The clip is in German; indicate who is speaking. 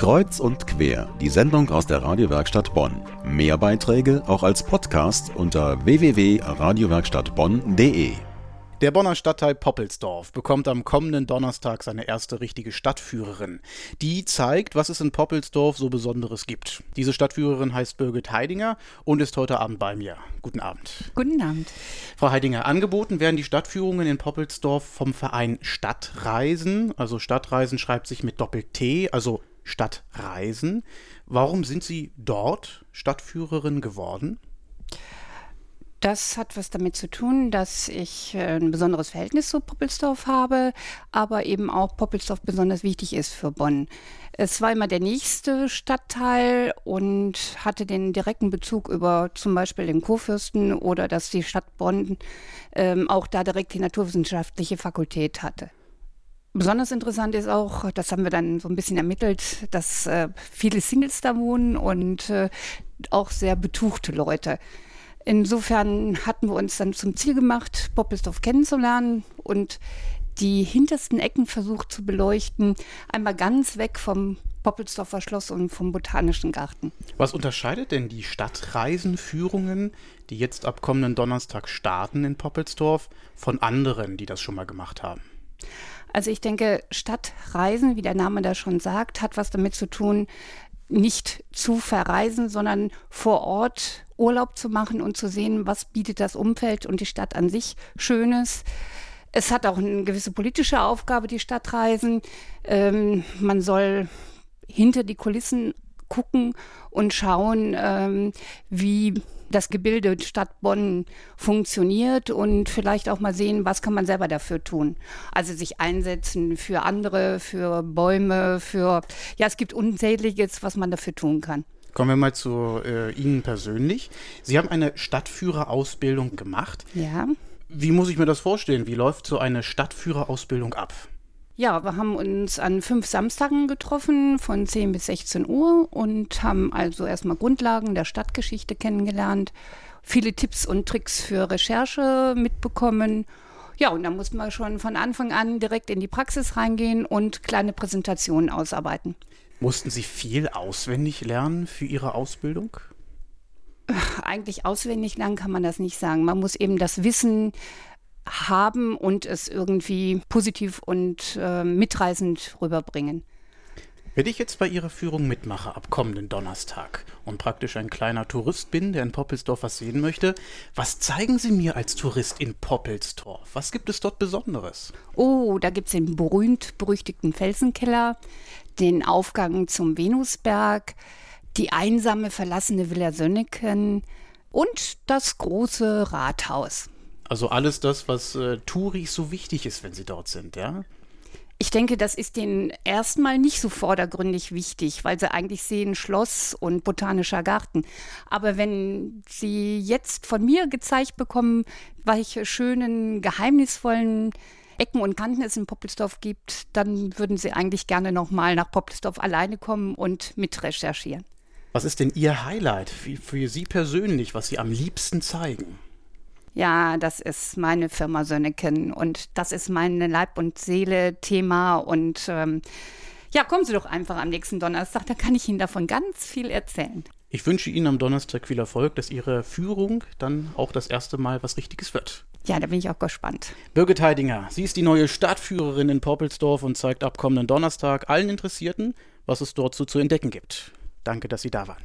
Speaker 1: Kreuz und quer, die Sendung aus der Radiowerkstatt Bonn. Mehr Beiträge auch als Podcast unter www.radiowerkstattbonn.de.
Speaker 2: Der Bonner Stadtteil Poppelsdorf bekommt am kommenden Donnerstag seine erste richtige Stadtführerin. Die zeigt, was es in Poppelsdorf so Besonderes gibt. Diese Stadtführerin heißt Birgit Heidinger und ist heute Abend bei mir. Guten Abend.
Speaker 3: Guten Abend.
Speaker 2: Frau Heidinger, angeboten werden die Stadtführungen in Poppelsdorf vom Verein Stadtreisen. Also Stadtreisen schreibt sich mit Doppel-T, also Stadtreisen. Warum sind Sie dort Stadtführerin geworden?
Speaker 3: Das hat was damit zu tun, dass ich äh, ein besonderes Verhältnis zu Poppelsdorf habe, aber eben auch Poppelsdorf besonders wichtig ist für Bonn. Es war immer der nächste Stadtteil und hatte den direkten Bezug über zum Beispiel den Kurfürsten oder dass die Stadt Bonn ähm, auch da direkt die naturwissenschaftliche Fakultät hatte. Besonders interessant ist auch, das haben wir dann so ein bisschen ermittelt, dass äh, viele Singles da wohnen und äh, auch sehr betuchte Leute. Insofern hatten wir uns dann zum Ziel gemacht, Poppelsdorf kennenzulernen und die hintersten Ecken versucht zu beleuchten, einmal ganz weg vom Poppelsdorfer Schloss und vom Botanischen Garten.
Speaker 2: Was unterscheidet denn die Stadtreisenführungen, die jetzt ab kommenden Donnerstag starten in Poppelsdorf, von anderen, die das schon mal gemacht haben?
Speaker 3: Also ich denke, Stadtreisen, wie der Name da schon sagt, hat was damit zu tun, nicht zu verreisen, sondern vor Ort Urlaub zu machen und zu sehen, was bietet das Umfeld und die Stadt an sich Schönes. Es hat auch eine gewisse politische Aufgabe, die Stadtreisen. Ähm, man soll hinter die Kulissen gucken und schauen, ähm, wie das Gebilde Stadt Bonn funktioniert und vielleicht auch mal sehen, was kann man selber dafür tun. Also sich einsetzen für andere, für Bäume, für, ja, es gibt unzähliges, was man dafür tun kann.
Speaker 2: Kommen wir mal zu äh, Ihnen persönlich. Sie haben eine Stadtführerausbildung gemacht.
Speaker 3: Ja.
Speaker 2: Wie muss ich mir das vorstellen? Wie läuft so eine Stadtführerausbildung ab?
Speaker 3: Ja, wir haben uns an fünf Samstagen getroffen von 10 bis 16 Uhr und haben also erstmal Grundlagen der Stadtgeschichte kennengelernt, viele Tipps und Tricks für Recherche mitbekommen. Ja, und dann mussten wir schon von Anfang an direkt in die Praxis reingehen und kleine Präsentationen ausarbeiten.
Speaker 2: Mussten Sie viel auswendig lernen für Ihre Ausbildung?
Speaker 3: Eigentlich auswendig lernen kann man das nicht sagen. Man muss eben das Wissen haben und es irgendwie positiv und äh, mitreißend rüberbringen.
Speaker 2: Wenn ich jetzt bei Ihrer Führung mitmache ab kommenden Donnerstag und praktisch ein kleiner Tourist bin, der in Poppelsdorf was sehen möchte, was zeigen Sie mir als Tourist in Poppelsdorf? Was gibt es dort Besonderes?
Speaker 3: Oh, da gibt es den berühmt-berüchtigten Felsenkeller, den Aufgang zum Venusberg, die einsame verlassene Villa Sönneken und das große Rathaus.
Speaker 2: Also alles das, was äh, Touris so wichtig ist, wenn sie dort sind, ja?
Speaker 3: Ich denke, das ist denen erstmal nicht so vordergründig wichtig, weil sie eigentlich sehen Schloss und botanischer Garten. Aber wenn sie jetzt von mir gezeigt bekommen, welche schönen, geheimnisvollen Ecken und Kanten es in Poppelsdorf gibt, dann würden sie eigentlich gerne nochmal nach Poppelsdorf alleine kommen und mit recherchieren.
Speaker 2: Was ist denn Ihr Highlight für, für Sie persönlich, was Sie am liebsten zeigen?
Speaker 3: Ja, das ist meine Firma Sönneken und das ist mein Leib- und Seele-Thema und ähm, ja, kommen Sie doch einfach am nächsten Donnerstag, da kann ich Ihnen davon ganz viel erzählen.
Speaker 2: Ich wünsche Ihnen am Donnerstag viel Erfolg, dass Ihre Führung dann auch das erste Mal was Richtiges wird.
Speaker 3: Ja, da bin ich auch gespannt.
Speaker 2: Birgit Heidinger, sie ist die neue Stadtführerin in Poppelsdorf und zeigt ab kommenden Donnerstag allen Interessierten, was es dort so zu entdecken gibt. Danke, dass Sie da waren.